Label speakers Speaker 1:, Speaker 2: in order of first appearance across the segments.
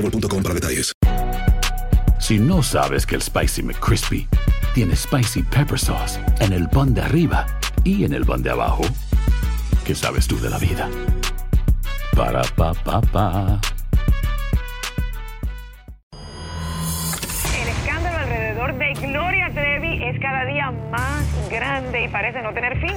Speaker 1: boostmobile.com para detalles.
Speaker 2: Si no sabes que el Spicy McCrispy tiene Spicy Pepper Sauce en el pan de arriba y en el pan de abajo, ¿qué sabes tú de la vida? Para, pa, pa, pa.
Speaker 3: El escándalo alrededor de Gloria Trevi es cada día más grande y parece no tener fin.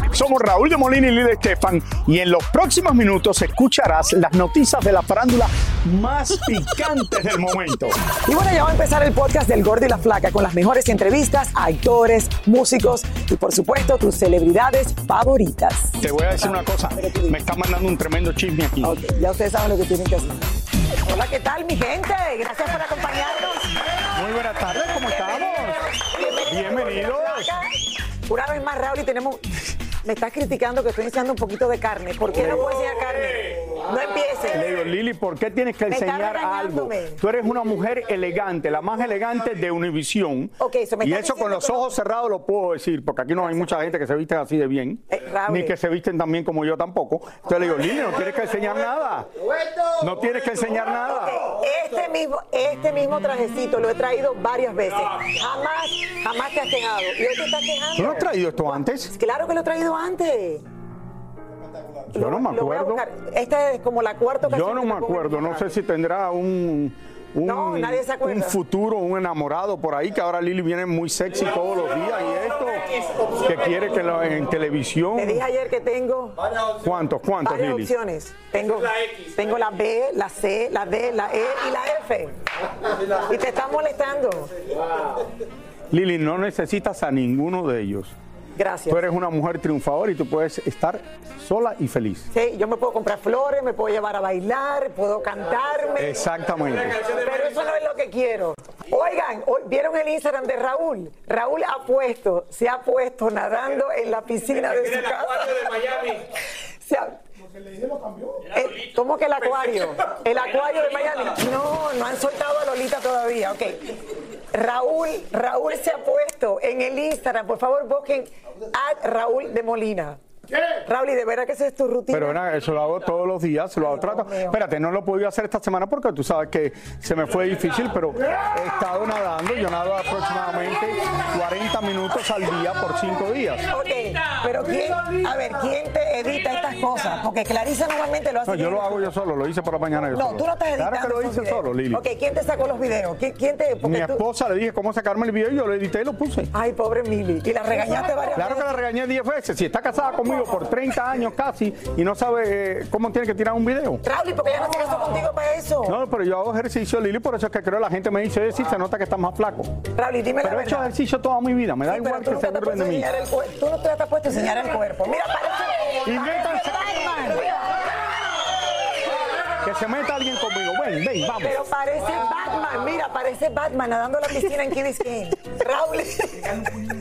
Speaker 4: Somos Raúl de Molina y Lidia Estefan y en los próximos minutos escucharás las noticias de la farándula más picantes del momento.
Speaker 5: Y bueno, ya va a empezar el podcast del Gordo y la Flaca con las mejores entrevistas a actores, músicos y por supuesto tus celebridades favoritas.
Speaker 4: Te voy a decir una cosa, me está mandando un tremendo chisme aquí.
Speaker 5: Ok, ya ustedes saben lo que tienen que hacer. Hola, ¿qué tal mi gente? Gracias por acompañarnos.
Speaker 4: Muy buenas tardes, ¿cómo estamos? Bienvenidos.
Speaker 5: Una vez más, Raúl, y tenemos... Me estás criticando que estoy enseñando un poquito de carne. ¿Por qué no puedo enseñar carne? No empieces.
Speaker 4: Le digo, Lili, ¿por qué tienes que
Speaker 5: Me
Speaker 4: enseñar algo? Tú eres una mujer elegante, la más elegante de Univisión. Y eso con los
Speaker 5: no-
Speaker 4: ojos cerrados lo puedo decir, porque aquí no hay mucha gente que se viste así de bien,
Speaker 5: Eh,
Speaker 4: ni que se visten tan bien como yo tampoco. Entonces le digo, Lili, no tienes que enseñar nada. No tienes que enseñar nada.
Speaker 5: Este mismo, este mismo trajecito lo he traído varias veces. Jamás, jamás te has quejado. Y hoy te estás quejando.
Speaker 4: ¿Tú no has traído esto antes?
Speaker 5: Claro que lo he traído antes.
Speaker 4: Yo no me acuerdo.
Speaker 5: Esta es como la cuarta ocasión.
Speaker 4: Yo no me acuerdo, no sé si tendrá un, un,
Speaker 5: No, nadie se acuerda.
Speaker 4: un futuro, un enamorado por ahí, que ahora Lili viene muy sexy todos los días y esto, que quiere que lo, en televisión.
Speaker 5: Te dije ayer que tengo
Speaker 4: ¿Cuántos, cuántos,
Speaker 5: varias
Speaker 4: Lili?
Speaker 5: opciones. Tengo, tengo la B, la C, la D, la E y la F. Y te están molestando.
Speaker 4: Lili, no necesitas a ninguno de ellos.
Speaker 5: Gracias.
Speaker 4: Tú eres una mujer triunfadora y tú puedes estar sola y feliz.
Speaker 5: Sí, yo me puedo comprar flores, me puedo llevar a bailar, puedo cantarme.
Speaker 4: Exactamente.
Speaker 5: Pero eso no es lo que quiero. Oigan, ¿vieron el Instagram de Raúl? Raúl ha puesto, se ha puesto nadando en la piscina de su casa. Se ha- Eh, ¿Cómo que el acuario? El acuario de Miami. No, no han soltado a Lolita todavía. Ok. Raúl, Raúl se ha puesto en el Instagram. Por favor, busquen a Raúl de Molina. Raúl, y de verdad que esa es tu rutina.
Speaker 4: Pero nada, eso lo hago todos los días, lo hago trato. Espérate, no lo he podido hacer esta semana porque tú sabes que se me fue difícil, pero he estado nadando. Yo nado aproximadamente 40 minutos al día por 5 días.
Speaker 5: Ok, pero ¿quién, a ver, ¿quién te edita estas cosas? Porque Clarisa normalmente lo hace.
Speaker 4: No, yo lo hago yo solo, lo hice por la mañana yo
Speaker 5: No,
Speaker 4: solo.
Speaker 5: tú no estás editando.
Speaker 4: Claro que lo hice solo, Lili.
Speaker 5: Ok, ¿quién te sacó los videos? ¿Quién, quién te.? porque
Speaker 4: Mi
Speaker 5: tú-
Speaker 4: esposa le dije cómo sacarme el video y yo lo edité y lo puse.
Speaker 5: Ay, pobre Mili. Y la regañaste varias
Speaker 4: Claro que
Speaker 5: veces.
Speaker 4: la regañé 10 veces. Si está casada conmigo por 30 años casi y no sabe eh, cómo tiene que tirar un video.
Speaker 5: Raúl, ¿y por qué ella no se casó contigo para eso?
Speaker 4: No, pero yo hago ejercicio, Lili, por eso es que creo la gente me dice, oye, sí, se nota que estás más flaco.
Speaker 5: Raúl, dime
Speaker 4: Pero
Speaker 5: la
Speaker 4: he hecho ejercicio toda mi vida, me da
Speaker 5: Sí,
Speaker 4: igual que se burlen de mí.
Speaker 5: el. Tú no te has puesto a enseñar el cuerpo. Mira, parece.
Speaker 4: Invéntanse. Que se meta alguien conmigo. Ven, ven, vamos.
Speaker 5: Pero parece Batman, mira, parece Batman nadando en la piscina en Key Biscayne. Raúl.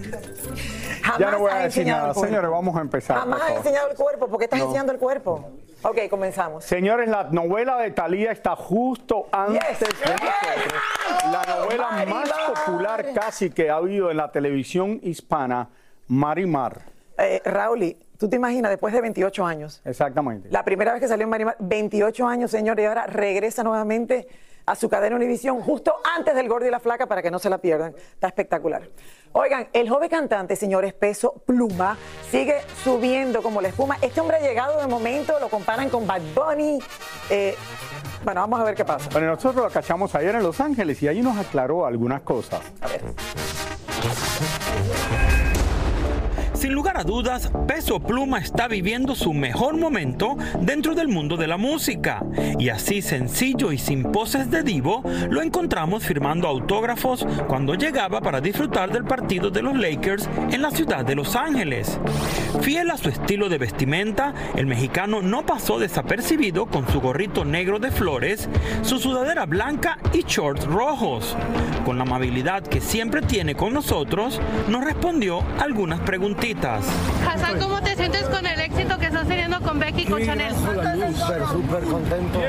Speaker 5: Jamás
Speaker 4: Ya no voy a decir nada. Señores, vamos a empezar.
Speaker 5: Jamás has enseñado el cuerpo. ¿Por qué estás
Speaker 4: No.
Speaker 5: enseñando el cuerpo? Ok, comenzamos.
Speaker 4: Señores, la novela de Talía está justo antes
Speaker 5: Yes.
Speaker 4: de nosotros. La novela más popular casi que ha habido en la televisión hispana, Marimar.
Speaker 5: Eh, Raúl, ¿tú te imaginas después de 28 años?
Speaker 4: Exactamente.
Speaker 5: La primera vez que salió en Marimar, 28 años, señor, y ahora regresa nuevamente a su cadena Univisión justo antes del Gordo y la Flaca para que no se la pierdan. Está espectacular. Oigan, el joven cantante, señores, Peso Pluma, sigue subiendo como la espuma. Este hombre ha llegado de momento, lo comparan con Bad Bunny. Eh, bueno, vamos a ver qué pasa.
Speaker 4: Bueno, nosotros lo cachamos ayer en Los Ángeles y allí nos aclaró algunas cosas.
Speaker 5: A ver.
Speaker 6: Sin lugar a dudas, Peso Pluma está viviendo su mejor momento dentro del mundo de la música. Y así sencillo y sin poses de divo, lo encontramos firmando autógrafos cuando llegaba para disfrutar del partido de los Lakers en la ciudad de Los Ángeles. Fiel a su estilo de vestimenta, el mexicano no pasó desapercibido con su gorrito negro de flores, su sudadera blanca y shorts rojos. Con la amabilidad que siempre tiene con nosotros, nos respondió algunas preguntitas.
Speaker 7: Hassan, ¿cómo te sientes con el éxito que estás teniendo con Becky y con Chanel?
Speaker 8: Súper, súper contento.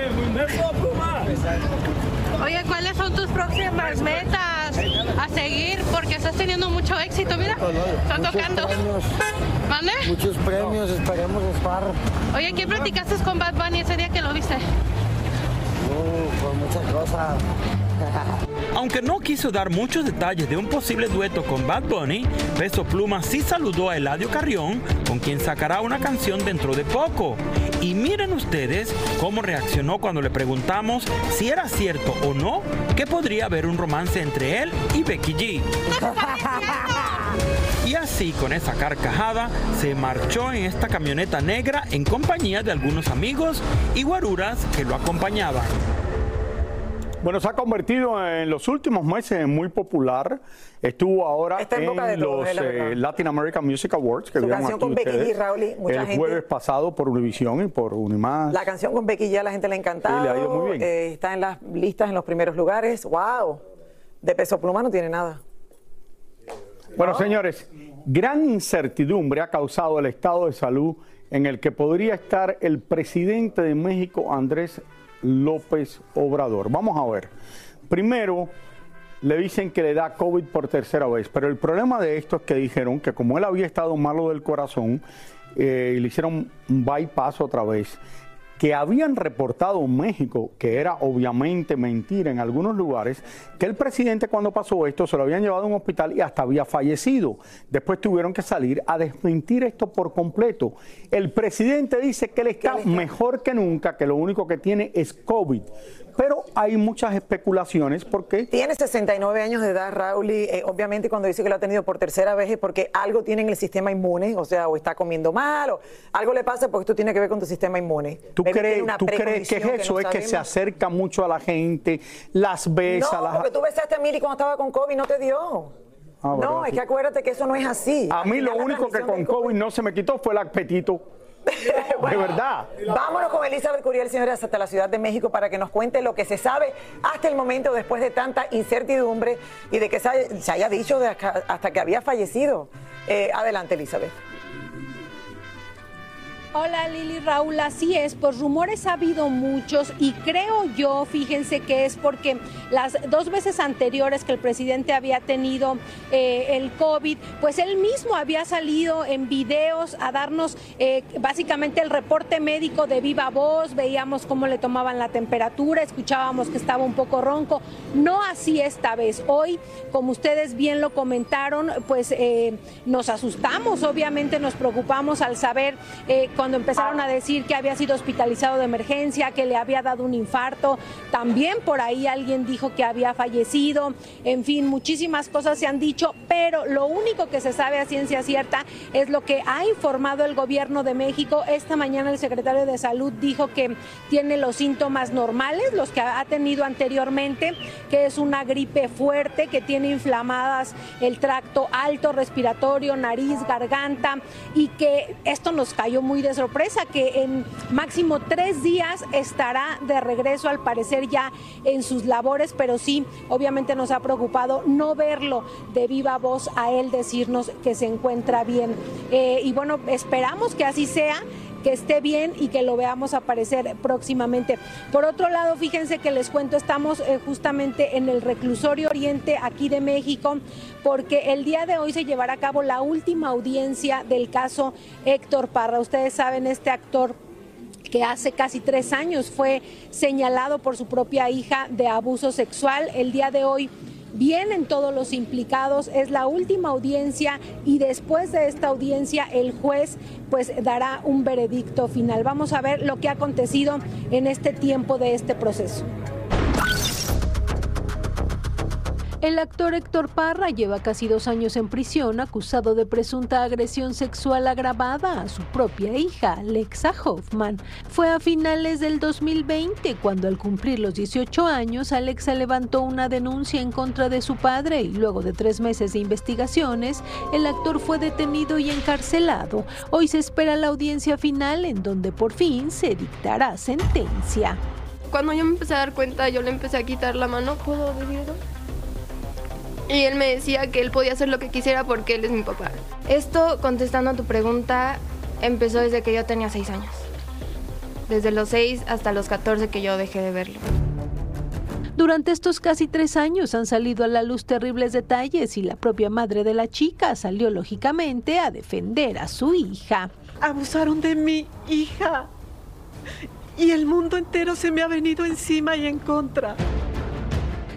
Speaker 7: Oye, ¿cuáles son tus próximas metas a seguir? Porque estás teniendo mucho éxito, mira. Están tocando. ¿Mande?
Speaker 8: Muchos premios, esperemos estar.
Speaker 7: Oye, ¿qué platicaste con Bad Bunny ese día que lo viste?
Speaker 8: Uh, por muchas cosas.
Speaker 6: Aunque no quiso dar muchos detalles de un posible dueto con Bad Bunny, Peso Pluma sí saludó a Eladio Carrión, con quien sacará una canción dentro de poco. Y miren ustedes cómo reaccionó cuando le preguntamos si era cierto o no que podría haber un romance entre él y Becky G. Y así, con esa carcajada, se marchó en esta camioneta negra en compañía de algunos amigos y guaruras que lo acompañaban.
Speaker 4: Bueno, se ha convertido en los últimos meses en muy popular. Estuvo ahora
Speaker 5: Está en
Speaker 4: en,
Speaker 5: boca de
Speaker 4: los eh, Latin American Music Awards que
Speaker 5: Su canción
Speaker 4: aquí
Speaker 5: con Becky G, Raúl, mucha
Speaker 4: el
Speaker 5: gente-
Speaker 4: jueves pasado por Univision y por Unimás.
Speaker 5: La canción con Becky ya a la gente le ha encantado.
Speaker 4: Sí, le ha ido muy bien.
Speaker 5: Eh, está en las listas en los primeros lugares. ¡Wow! De peso pluma no tiene nada.
Speaker 4: Bueno, señores, gran incertidumbre ha causado el estado de salud en el que podría estar el presidente de México, Andrés López Obrador. Vamos a ver. Primero, le dicen que le da COVID por tercera vez, pero el problema de esto es que dijeron que como él había estado malo del corazón, eh, le hicieron un bypass otra vez, que habían reportado en México, que era obviamente mentira en algunos lugares, que el presidente cuando pasó esto se lo habían llevado a un hospital y hasta había fallecido. Después tuvieron que salir a desmentir esto por completo. El presidente dice que él está mejor que nunca, que lo único que tiene es COVID. Pero hay muchas especulaciones porque
Speaker 5: Tiene 69 años de edad, Raúl, y eh, obviamente cuando dice que lo ha tenido por tercera vez es porque algo tiene en el sistema inmune, o sea, o está comiendo mal, o algo le pasa porque esto tiene que ver con tu sistema inmune.
Speaker 4: ¿Tú crees, tú crees que es eso?
Speaker 5: no
Speaker 4: es que se acerca mucho a la gente, las besa,
Speaker 5: No,
Speaker 4: las...
Speaker 5: porque tú besaste a Miri cuando estaba con COVID y no te dio.
Speaker 4: Ah,
Speaker 5: no, es que acuérdate que eso no es así.
Speaker 4: A mí lo único que con
Speaker 5: del
Speaker 4: COVID no se me quitó fue el apetito. De verdad.
Speaker 5: Vámonos con Elizabeth Curiel, señores, hasta la Ciudad de México para que nos cuente lo que se sabe hasta el momento después de tanta incertidumbre y de que se haya, se haya dicho de hasta que había fallecido. Eh, adelante, Elizabeth.
Speaker 9: Hola Lili Raúl, así es, pues rumores ha habido muchos y creo yo, fíjense que es porque las dos veces anteriores que el presidente había tenido eh, el COVID, pues él mismo había salido en videos a darnos eh, básicamente el reporte médico de viva voz, veíamos cómo le tomaban la temperatura, escuchábamos que estaba un poco ronco, no así esta vez. Hoy, como ustedes bien lo comentaron, pues eh, nos asustamos, obviamente nos preocupamos al saber cuando empezaron a decir que había sido hospitalizado de emergencia, que le había dado un infarto, también por ahí alguien dijo que había fallecido, en fin, muchísimas cosas se han dicho, pero lo único que se sabe a ciencia cierta es lo que ha informado el gobierno de México. Esta mañana el secretario de Salud dijo que tiene los síntomas normales, los que ha tenido anteriormente, que es una gripe fuerte, que tiene inflamadas el tracto alto, respiratorio, nariz, garganta, y que esto nos cayó muy de sorpresa, que en máximo tres días estará de regreso al parecer ya en sus labores, pero sí, obviamente nos ha preocupado no verlo de viva voz a él decirnos que se encuentra bien. Eh, y bueno, esperamos que así sea que esté bien y que lo veamos aparecer próximamente. Por otro lado, fíjense que les cuento, estamos eh, justamente en el reclusorio oriente aquí de México, porque el día de hoy se llevará a cabo la última audiencia del caso Héctor Parra. Ustedes saben, este actor que hace casi tres años fue señalado por su propia hija de abuso sexual. El día de hoy vienen todos los implicados, es la última audiencia y después de esta audiencia el juez pues dará un veredicto final. Vamos a ver lo que ha acontecido en este tiempo de este proceso.
Speaker 10: El actor Héctor Parra lleva casi dos años en prisión acusado de presunta agresión sexual agravada a su propia hija, Alexa Hoffman. Fue a finales del 2020 cuando al cumplir los 18 años, Alexa levantó una denuncia en contra de su padre y luego de tres meses de investigaciones, el actor fue detenido y encarcelado. Hoy se espera la audiencia final en donde por fin se dictará sentencia.
Speaker 11: Cuando yo me empecé a dar cuenta, yo le empecé a quitar la mano. ¿Puedo decirlo? Y él me decía que él podía hacer lo que quisiera porque él es mi papá. Esto, contestando a tu pregunta, empezó desde que yo tenía seis años. Desde los seis hasta los 14 que yo dejé de verlo.
Speaker 10: Durante estos casi tres años han salido a la luz terribles detalles y la propia madre de la chica salió lógicamente a defender a su hija.
Speaker 12: Abusaron de mi hija y el mundo entero se me ha venido encima y en contra.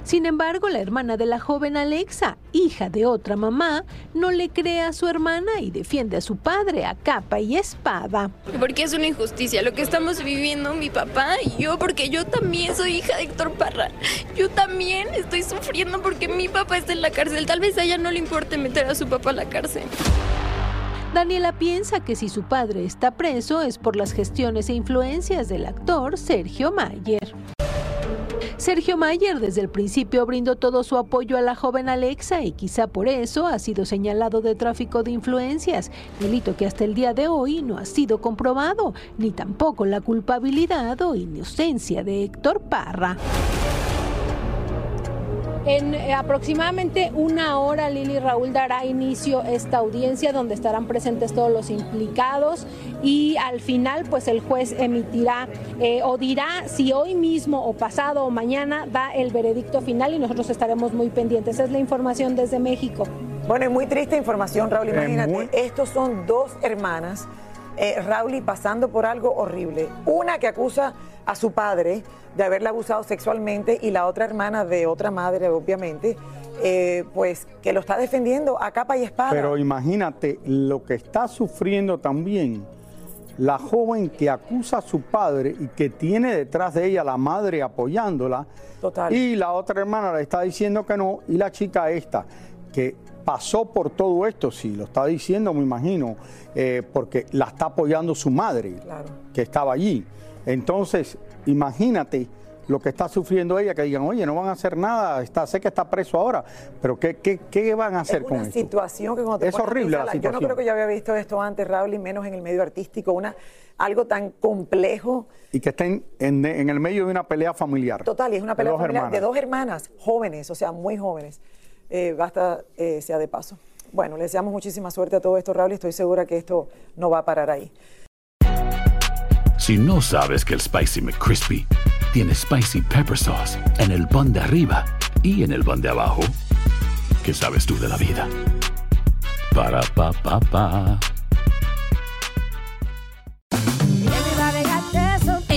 Speaker 10: Sin embargo, la hermana de la joven Alexa, hija de otra mamá, no le cree a su hermana y defiende a su padre a capa y espada.
Speaker 11: Porque es una injusticia lo que estamos viviendo mi papá y yo, porque yo también soy hija de Héctor Parra. Yo también estoy sufriendo porque mi papá está en la cárcel. Tal vez a ella no le importe meter a su papá a la cárcel.
Speaker 10: Daniela piensa que si su padre está preso es por las gestiones e influencias del actor Sergio Mayer. Sergio Mayer desde el principio brindó todo su apoyo a la joven Alexa y quizá por eso ha sido señalado de tráfico de influencias, delito que hasta el día de hoy no ha sido comprobado, ni tampoco la culpabilidad o inocencia de Héctor Parra.
Speaker 9: En eh, aproximadamente una hora, Lili Raúl dará inicio esta audiencia donde estarán presentes todos los implicados y al final, pues el juez emitirá eh, o dirá si hoy mismo o pasado o mañana da el veredicto final y nosotros estaremos muy pendientes. Esa es la información desde México.
Speaker 5: Bueno, es muy triste información, Raúl. Imagínate, estos son dos hermanas, eh, Raúl, pasando por algo horrible. Una que acusa a su padre de haberla abusado sexualmente y la otra hermana de otra madre, obviamente, eh, pues que lo está defendiendo a capa y espada.
Speaker 4: Pero imagínate lo que está sufriendo también la joven que acusa a su padre y que tiene detrás de ella la madre apoyándola.
Speaker 5: Total.
Speaker 4: Y la otra hermana le está diciendo que no. Y la chica esta, que pasó por todo esto, sí, lo está diciendo, me imagino, eh, porque la está apoyando su madre, que estaba allí. Entonces, imagínate lo que está sufriendo ella, que digan, oye, no van a hacer nada, está, sé que está preso ahora, pero ¿qué, qué, qué van a hacer
Speaker 5: es
Speaker 4: con
Speaker 5: una
Speaker 4: esto?
Speaker 5: situación que cuando te
Speaker 4: Es horrible la
Speaker 5: pensarla, Yo
Speaker 4: situación.
Speaker 5: no creo que yo había visto esto antes, Raúl, y menos en el medio artístico, una, algo tan complejo.
Speaker 4: Y que estén en, en el medio de una pelea familiar.
Speaker 5: Total, y es una pelea familiar de dos hermanas jóvenes, o sea, muy jóvenes. Eh, basta eh, sea de paso. Bueno, le deseamos muchísima suerte a todo esto, Raúl, estoy segura que esto no va a parar ahí.
Speaker 2: Si no sabes que el Spicy McCrispy tiene Spicy Pepper Sauce en el pan de arriba y en el pan de abajo, ¿qué sabes tú de la vida? Para, pa, pa, pa.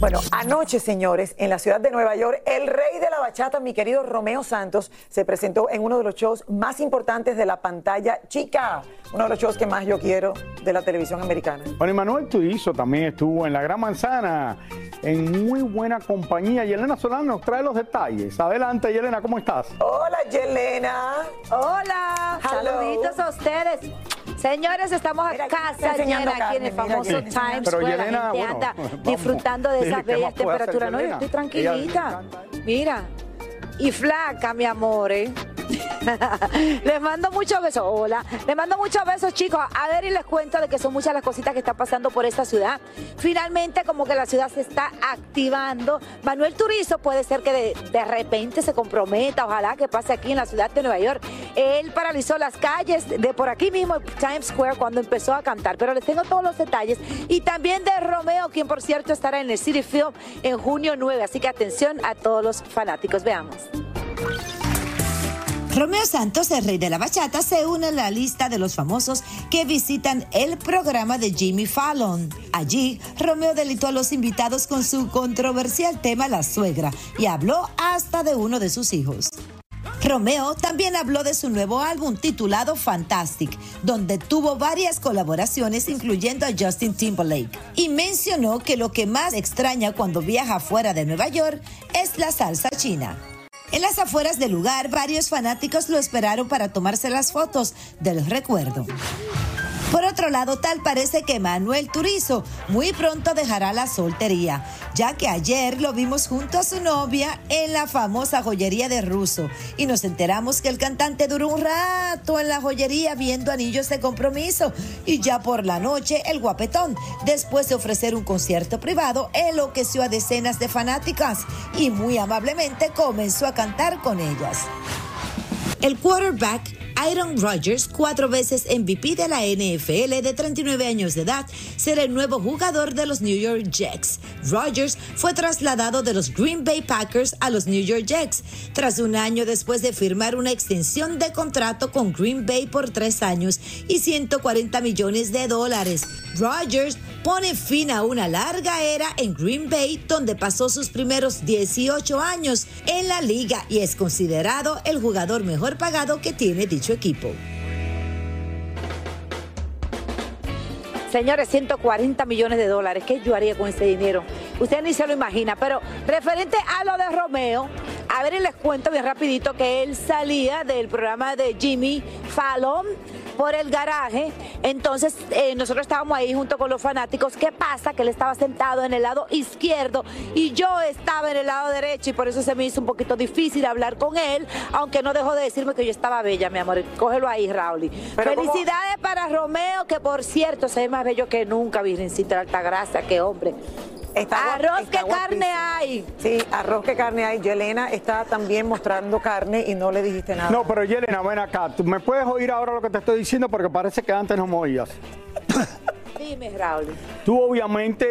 Speaker 5: Bueno, anoche, señores, en la ciudad de Nueva York, el rey de la bachata, mi querido Romeo Santos, se presentó en uno de los shows más importantes de la pantalla chica, uno de los shows que más yo quiero de la televisión americana.
Speaker 4: Bueno, y Manuel Turizo también estuvo en la Gran Manzana, en muy buena compañía. Y Elena Solano nos trae los detalles. Adelante, Yelena, ¿cómo estás?
Speaker 5: Hola, Yelena.
Speaker 13: Hola,
Speaker 5: Hello.
Speaker 13: saluditos a ustedes. Señores, estamos a casa llena aquí en el famoso. Times
Speaker 4: Pero
Speaker 13: Square.
Speaker 4: Yelena,
Speaker 13: la gente
Speaker 4: bueno,
Speaker 13: anda
Speaker 4: vamos.
Speaker 13: disfrutando de esas
Speaker 4: ¿qué
Speaker 13: bellas temperaturas. No, yo estoy tranquilita. Mira. Y flaca, mi amor, ¿eh? les mando muchos besos. Hola. Les mando muchos besos, chicos. A ver, y les cuento de que son muchas las cositas que están pasando por esta ciudad. Finalmente, como que la ciudad se está activando. Manuel Turizo puede ser que de, de repente se comprometa. Ojalá que pase aquí en la ciudad de Nueva York. Él paralizó las calles de por aquí mismo, Times Square, cuando empezó a cantar. Pero les tengo todos los detalles. Y también de Romeo, quien por cierto estará en el City Film en junio 9. Así que atención a todos los fanáticos. Veamos.
Speaker 14: Romeo Santos, el rey de la bachata, se une a la lista de los famosos que visitan el programa de Jimmy Fallon. Allí, Romeo delitó a los invitados con su controversial tema La suegra y habló hasta de uno de sus hijos. Romeo también habló de su nuevo álbum titulado Fantastic, donde tuvo varias colaboraciones incluyendo a Justin Timberlake, y mencionó que lo que más extraña cuando viaja fuera de Nueva York es la salsa china. En las afueras del lugar, varios fanáticos lo esperaron para tomarse las fotos del recuerdo. Por otro lado, tal parece que Manuel Turizo muy pronto dejará la soltería, ya que ayer lo vimos junto a su novia en la famosa joyería de Russo y nos enteramos que el cantante duró un rato en la joyería viendo anillos de compromiso y ya por la noche el guapetón, después de ofrecer un concierto privado, enloqueció a decenas de fanáticas y muy amablemente comenzó a cantar con ellas. El quarterback Aaron Rodgers, cuatro veces MVP de la NFL de 39 años de edad, será el nuevo jugador de los New York Jets. Rodgers fue trasladado de los Green Bay Packers a los New York Jets, tras un año después de firmar una extensión de contrato con Green Bay por tres años y 140 millones de dólares. Rodgers pone fin a una larga era en Green Bay, donde pasó sus primeros 18 años en la liga y es considerado el jugador mejor pagado que tiene dicho equipo.
Speaker 13: Señores, 140 millones de dólares. ¿Qué yo haría con ese dinero? Usted ni se lo imagina. Pero referente a lo de Romeo, a ver, les cuento bien rapidito que él salía del programa de Jimmy Fallon por el garaje. Entonces, eh, nosotros estábamos ahí junto con los fanáticos. ¿Qué pasa? Que él estaba sentado en el lado izquierdo y yo estaba en el lado derecho y por eso se me hizo un poquito difícil hablar con él, aunque no dejó de decirme que yo estaba bella, mi amor. Cógelo ahí, Raúl. Felicidades para Romeo, que por cierto se ve más bello que nunca, Virgencita de Altagracia, qué hombre.
Speaker 5: Está
Speaker 13: Arroz
Speaker 5: está
Speaker 13: que carne hay.
Speaker 5: Sí, arroz que carne hay. Yelena está también mostrando carne y no le dijiste nada.
Speaker 4: No, pero Yelena, ven acá. ¿Tú me puedes oír ahora lo que te estoy diciendo? Porque parece que antes no me oías.
Speaker 13: Dime, Raúl.
Speaker 4: Tú obviamente,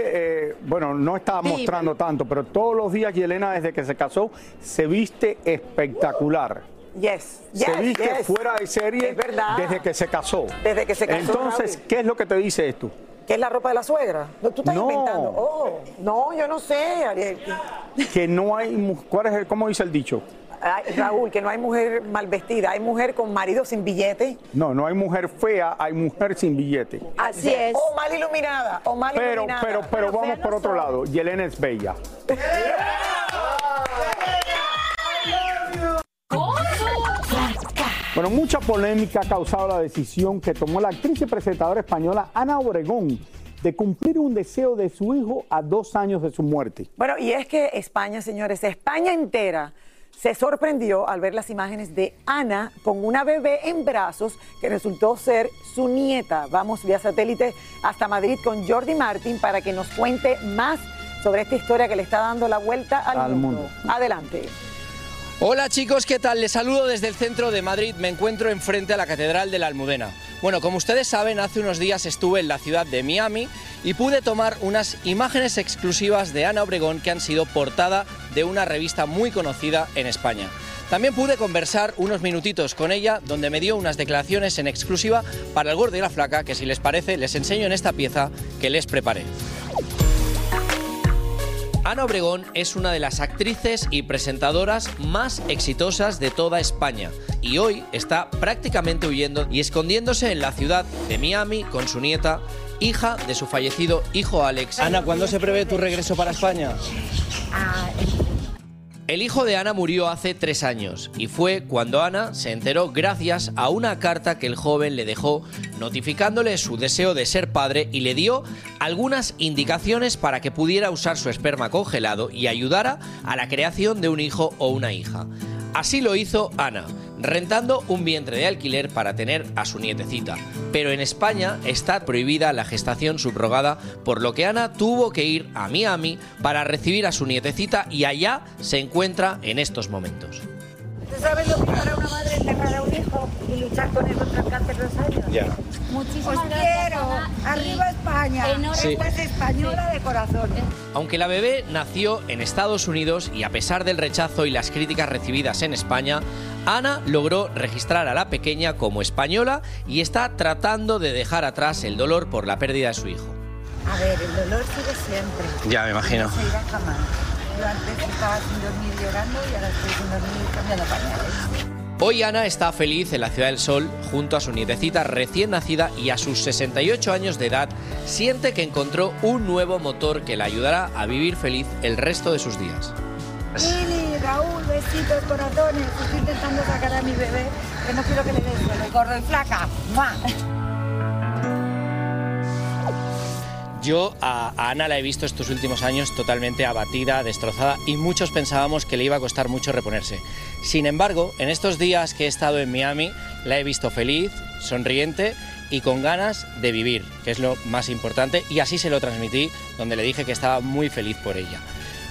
Speaker 4: eh, bueno, no estás
Speaker 13: Dime.
Speaker 4: mostrando tanto, pero todos los días Yelena desde que se casó se viste espectacular.
Speaker 5: Yes,
Speaker 4: se
Speaker 5: yes,
Speaker 4: viste
Speaker 5: yes.
Speaker 4: fuera de serie
Speaker 5: Es verdad.
Speaker 4: desde que se casó.
Speaker 5: Desde que se casó,
Speaker 4: Entonces,
Speaker 5: Raúl.
Speaker 4: ¿qué es lo que te dice esto?
Speaker 5: ¿Qué es la ropa de la suegra? No, Tú estás
Speaker 4: No.
Speaker 5: inventando. Oh, no, yo no sé, Ariel.
Speaker 4: Que no hay, ¿cuál es el, cómo dice el dicho?
Speaker 5: Ay, Raúl, que no hay mujer mal vestida, hay mujer con marido sin billete.
Speaker 4: No, no hay mujer fea, hay mujer sin billete.
Speaker 13: Así es.
Speaker 5: O mal iluminada, o mal
Speaker 4: Pero,
Speaker 5: iluminada.
Speaker 4: pero, pero vamos por otro lado. Yelena es bella. Bueno, mucha polémica ha causado la decisión que tomó la actriz y presentadora española Ana Obregón de cumplir un deseo de su hijo a dos años de su muerte.
Speaker 5: Bueno, y es que España, señores, España entera se sorprendió al ver las imágenes de Ana con una bebé en brazos que resultó ser su nieta. Vamos vía satélite hasta Madrid con Jordi Martín para que nos cuente más sobre esta historia que le está dando la vuelta al,
Speaker 4: Al
Speaker 5: mundo.
Speaker 4: mundo.
Speaker 5: Adelante.
Speaker 15: Hola chicos, ¿qué tal? Les saludo desde el centro de Madrid, me encuentro enfrente a la Catedral de la Almudena. Bueno, como ustedes saben, hace unos días estuve en la ciudad de Miami y pude tomar unas imágenes exclusivas de Ana Obregón que han sido portada de una revista muy conocida en España. También pude conversar unos minutitos con ella donde me dio unas declaraciones en exclusiva para el gordo y la flaca que si les parece les enseño en esta pieza que les preparé. Ana Obregón es una de las actrices y presentadoras más exitosas de toda España y hoy está prácticamente huyendo y escondiéndose en la ciudad de Miami con su nieta, hija de su fallecido hijo Alex. Ana, ¿cuándo se prevé tu regreso para España? El hijo de Ana murió hace tres años y fue cuando Ana se enteró gracias a una carta que el joven le dejó notificándole su deseo de ser padre y le dio algunas indicaciones para que pudiera usar su esperma congelado y ayudara a la creación de un hijo o una hija. Así lo hizo Ana, rentando un vientre de alquiler para tener a su nietecita. Pero en España está prohibida la gestación subrogada, por lo que Ana tuvo que ir a Miami para recibir a su nietecita y allá se encuentra en estos momentos.
Speaker 16: ¿Tú sabes lo que para una madre enterrar a un hijo y luchar con el contra el cáncer dos años?
Speaker 15: Ya.
Speaker 16: Muchísimas Os quiero. Arriba España.
Speaker 15: Sí.
Speaker 16: Eres española de corazón.
Speaker 15: Aunque la bebé nació en Estados Unidos y a pesar del rechazo y las críticas recibidas en España, Ana logró registrar a la pequeña como española y está tratando de dejar atrás el dolor por la pérdida de su hijo.
Speaker 16: A ver, el dolor sigue siempre.
Speaker 15: Ya, me imagino.
Speaker 16: No se irá jamás. Yo antes estaba sin dormir llorando y ahora estoy sin dormir cambiando pañales.
Speaker 15: Hoy Ana está feliz en la Ciudad del Sol junto a su nietecita recién nacida y a sus 68 años de edad siente que encontró un nuevo motor que la ayudará a vivir feliz el resto de sus días.
Speaker 16: Lili, Raúl, besitos, corazones. Estoy intentando sacar a mi bebé, que no quiero que le des gordo y flaca. ¡Mua!
Speaker 15: Yo a a Ana la he visto estos últimos años totalmente abatida, destrozada y muchos pensábamos que le iba a costar mucho reponerse. Sin embargo, en estos días que he estado en Miami, la he visto feliz, sonriente y con ganas de vivir, que es lo más importante, y así se lo transmití, donde le dije que estaba muy feliz por ella.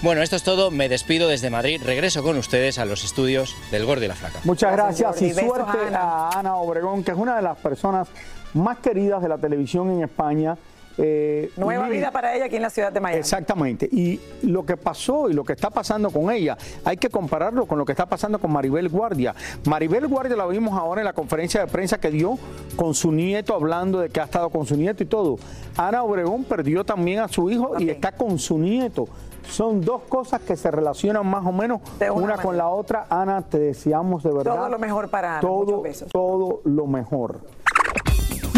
Speaker 15: Bueno, esto es todo, me despido desde Madrid, regreso con ustedes a los estudios del Gordo y la Flaca.
Speaker 4: Muchas gracias y suerte
Speaker 5: a Ana.
Speaker 4: a Ana Obregón, que es una de las personas más queridas de la televisión en España. Eh,
Speaker 5: Nueva
Speaker 4: Lili,
Speaker 5: vida para ella aquí en la ciudad de Miami.
Speaker 4: Exactamente. Y lo que pasó y lo que está pasando con ella, hay que compararlo con lo que está pasando con Maribel Guardia. Maribel Guardia la vimos ahora en la conferencia de prensa que dio con su nieto, hablando de que ha estado con su nieto y todo. Ana Obregón perdió también a su hijo y está con su nieto. Son dos cosas que se relacionan más o menos una, con la otra. Ana, te deseamos de verdad
Speaker 5: Todo lo mejor para Ana.
Speaker 4: todo,
Speaker 5: Muchos besos.
Speaker 4: todo lo mejor.